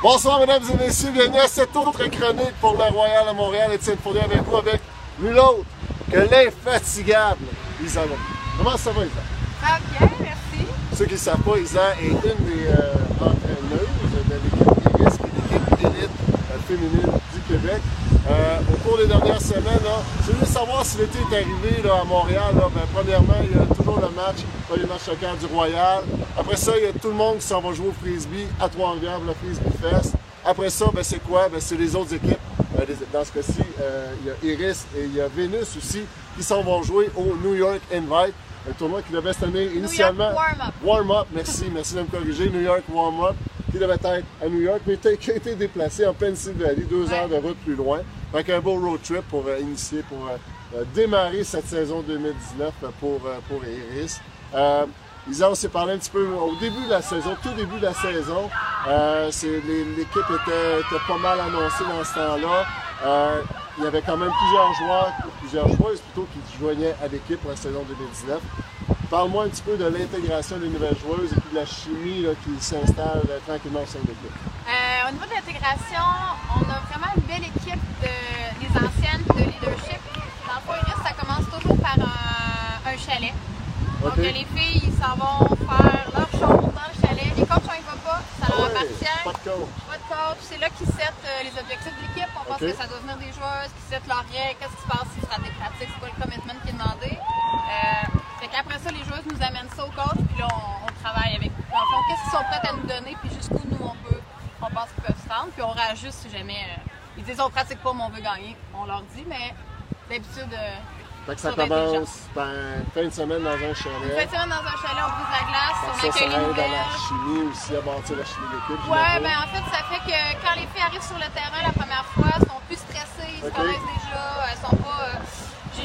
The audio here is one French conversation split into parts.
Bonsoir mesdames et messieurs, bienvenue à cette autre chronique pour le Royal à Montréal. Étienne Fournier avec vous avec nul autre que l'infatigable Isa Lamy. Comment ça va Isa? Ça va bien, merci. Ceux qui ne savent pas, Isa est une des euh, entraîneuses de l'équipe élite euh, féminine du Québec. Euh, au cours des dernières semaines, là, je voulais savoir si l'été est arrivé là, à Montréal. Là, ben, premièrement, il y a toujours le match, pas les matchs choquants du Royal. Après ça, il y a tout le monde qui s'en va jouer au frisbee à Trois-Rivières, le Frisbee Fest. Après ça, ben, c'est quoi? Ben, c'est les autres équipes. Euh, les- dans ce cas-ci, euh, il y a Iris et il y a Vénus aussi qui s'en vont jouer au New York Invite. Un tournoi qui devait se tenir initialement. Warm-Up. Warm-up, merci, merci de me corriger. New York Warm-up, qui devait être à New York, mais qui a été déplacé en Pennsylvanie, deux heures de route plus loin. Fait un beau road trip pour euh, initier, pour euh, euh, démarrer cette saison 2019 pour, pour Iris. Isa, on s'est parlé un petit peu au début de la saison, tout début de la saison. L'équipe était, était pas mal annoncée dans ce temps-là. Il y avait quand même plusieurs joueurs, plusieurs joueuses plutôt, qui se joignaient à l'équipe pour la saison 2019. Parle-moi un petit peu de l'intégration des nouvelles joueuses et puis de la chimie là, qui s'installe euh, tranquillement au sein de l'équipe. Euh, au niveau de l'intégration, on a vraiment une belle équipe de les anciennes de leadership. Dans le Iris, ça commence toujours par un, un chalet. Donc les filles, ils s'en vont faire leur chose dans le chalet. Les coachs, on y va pas, ça leur appartient. Pas de coach. Pas de coach, c'est là qu'ils settent euh, les objectifs de l'équipe. On pense que ça doit venir des joueuses, qui settent leurs règles, qu'est-ce qui se passe s'ils fera des pratiques, c'est quoi le commitment qui est demandé. Euh, fait qu'après ça, les joueuses nous amènent ça au coach, puis là, on, on travaille avec. Dans le fond, qu'est-ce qu'ils sont prêts à nous donner, puis jusqu'où nous, on peut, on pense qu'ils peuvent se rendre, puis on réajuste si jamais. euh, ils disent, on pratique pas, mais on veut gagner. On leur dit, mais d'habitude, euh, Fait que ça commence par une fin de semaine dans un une chalet. fin de semaine dans un chalet, on brise la glace, on ça, ça accueille les aide à la chimie aussi, à bâtir la chimie de l'équipe. Ouais, ben en fait, ça fait que quand les filles arrivent sur le terrain la première fois, elles sont plus stressées, ils se connaissent déjà, elles sont pas. euh,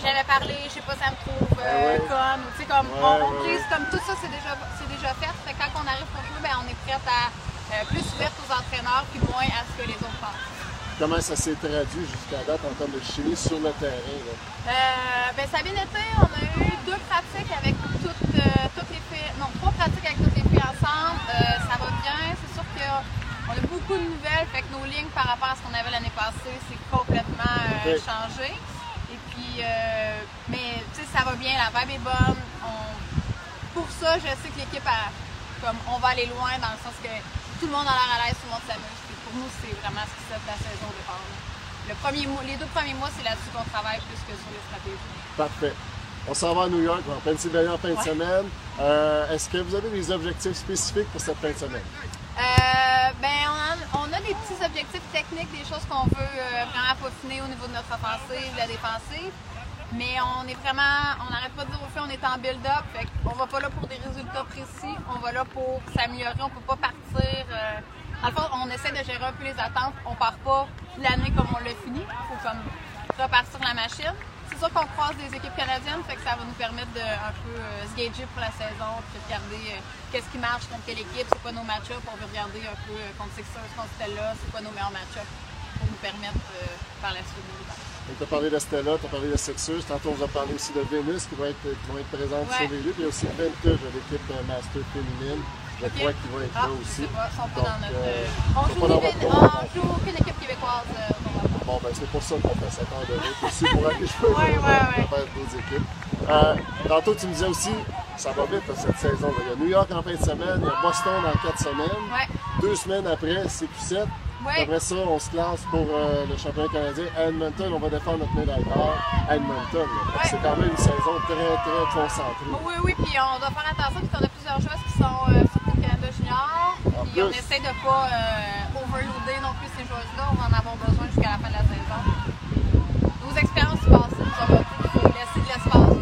jamais parlé, je sais pas, ça me trouve euh, Ah ouais? comme. Tu sais, comme. Ouais, on, on comme tout ça, c'est déjà, c'est déjà fait. Fait que quand on arrive pour jouer, ben on est prête à. euh, plus ouverte aux entraîneurs, puis moins à ce que les autres pensent. Comment ça s'est traduit jusqu'à date en termes de chimie sur le terrain? là? Euh, ben, ça a bien été. On a eu deux pratiques avec toutes, euh, toutes les filles. Non, trois pratiques avec toutes les filles ensemble. Ça va bien. C'est sûr qu'on a beaucoup de nouvelles. Fait que nos lignes par rapport à ce qu'on avait l'année passée, c'est complètement euh, changé. Et puis, euh, mais tu sais, ça va bien. La vibe est bonne. On- Pour ça, je sais que l'équipe a. Comme, on va aller loin dans le sens que tout le monde a l'air à l'aise, tout le monde s'amuse. Pour nous, c'est vraiment ce qui set la saison au départ. Le premier mois, les deux premiers mois, c'est là-dessus qu'on travaille plus que sur les stratégies. Parfait. On s'en va à New York, en Pennsylvanie en fin de semaine. Euh, Est-ce que vous avez des objectifs spécifiques pour cette fin de semaine? Euh, petits objectifs techniques, des choses qu'on veut euh, vraiment peaufiner au niveau de notre offensive, de la défensive. Mais on est vraiment, on n'arrête pas de dire aux filles, on est en build-up. Fait qu'on va pas là pour des résultats précis, on va là pour s'améliorer. On peut pas partir. Euh, le fond, on essaie de gérer un peu les attentes. On part pas l'année comme on l'a fini. Il faut comme repartir la machine. C'est sûr qu'on croise des équipes canadiennes, fait que ça va nous permettre de un peu euh, se gager pour la saison, puis de regarder euh, qu'est-ce qui marche contre quelle équipe, c'est quoi nos match-ups. On veut regarder un peu euh, contre Sixers, contre Stella, c'est quoi nos meilleurs match-ups pour nous permettre par la suite de. Tu as parlé de Stella, tu as parlé de Sixers. Tantôt, on vous a parlé aussi de Venus qui va être, qui vont être présentes Ouais. sur les lieux. Puis il y a aussi Vintage, l'équipe Master féminine. Je Ok. crois qu'ils vont être Ah, là aussi. sais pas, ils sont pas Donc, dans notre. on, joue votre on joue aucune équipe québécoise. Bon, ben c'est pour ça qu'on fait cette heure de route aussi, pour Ouais, ouais, dans- ouais. dans d'autres équipes. Euh, tantôt, tu me disais aussi, ça va vite là, cette saison. là. Il y a New York en fin de semaine, il y a Boston dans quatre semaines. Deux semaines après, c'est Q7. Ouais. Après ça, on se classe pour euh, le championnat canadien. À Edmonton, on va défendre notre médaille d'or à Edmonton. C'est quand même une saison très, très concentrée. Oui, oui, puis on doit faire attention parce qu'on a plusieurs joueurs qui sont euh, sur Canada Junior. Puis on essaie de pas euh, overloader joueuses-là. On va en avoir besoin jusqu'à la fin de la saison. Nos expériences passées nous faut laisser de l'espace.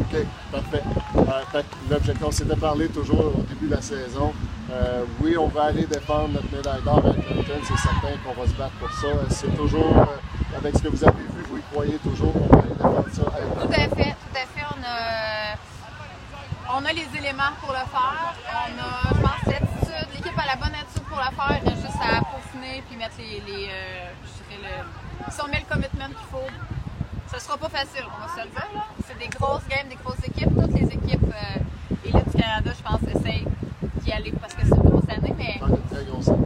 OK, parfait. Euh, L'objectif, on s'était parlé toujours au début de la saison. Euh, oui, on va aller défendre notre médaille d'or à Edmonton, c'est certain qu'on va se battre pour ça. C'est toujours, euh, avec ce que vous avez vu, vous y croyez toujours qu'on va aller défendre ça à Tout à fait, tout à fait. On a, on a les éléments pour le faire. On a, je pense, l'attitude. L'équipe a la bonne attitude pour le faire. Puis mettre les. les euh, je dirais le, si on met le commitment qu'il faut, ce sera pas facile, on va se le dire. là. C'est des grosses games, des grosses équipes. Toutes les équipes euh, élites du Canada, je pense, essayent d'y aller parce que c'est une grosse année, mais.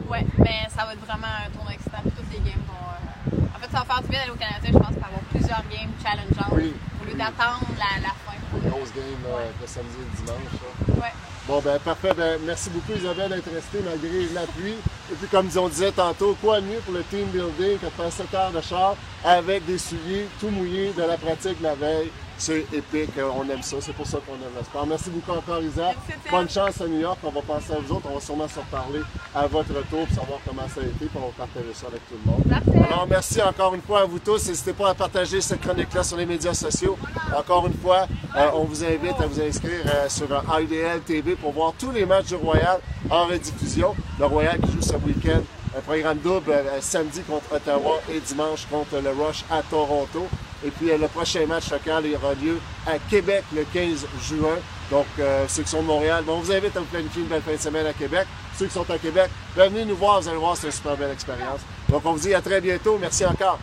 Ouais, mais ça va être vraiment un tournoi excitant. puis Toutes les games vont. euh, En fait, ça va faire du bien d'aller au Canada, je pense, pour avoir plusieurs games challengeantes Oui. au lieu d'attendre la, la fin. Grosse game là, le samedi et le dimanche. là. Ouais. Bon, ben parfait. Ben, merci beaucoup, Isabelle, d'être restée malgré la pluie. Et puis, comme on disait tantôt, quoi de mieux pour le team building que de faire 7 heures de char avec des souliers tout mouillés de la pratique la veille. C'est épique. Euh, On aime ça. C'est pour ça qu'on aime le sport. Merci beaucoup encore, Isa. Bonne chance à New York. On va penser à vous autres. On va sûrement se reparler à votre retour pour savoir comment ça a été. Puis on va partager ça avec tout le monde. Parfait. Alors, merci encore une fois à vous tous. N'hésitez pas à partager cette chronique-là sur les médias sociaux. Encore une fois, euh, on vous invite à vous inscrire euh, sur IDL TV pour voir tous les matchs du Royal en rediffusion. Le Royal qui joue ce week-end. Un programme double euh, samedi contre Ottawa et dimanche contre le Rush à Toronto. Et puis euh, le prochain match local il aura lieu à Québec le 15 juin. Donc euh, ceux qui sont de Montréal, on vous invite à vous planifier une belle fin de semaine à Québec. Ceux qui sont à Québec, venez nous voir, vous allez voir, c'est une super belle expérience. Donc on vous dit à très bientôt. Merci encore.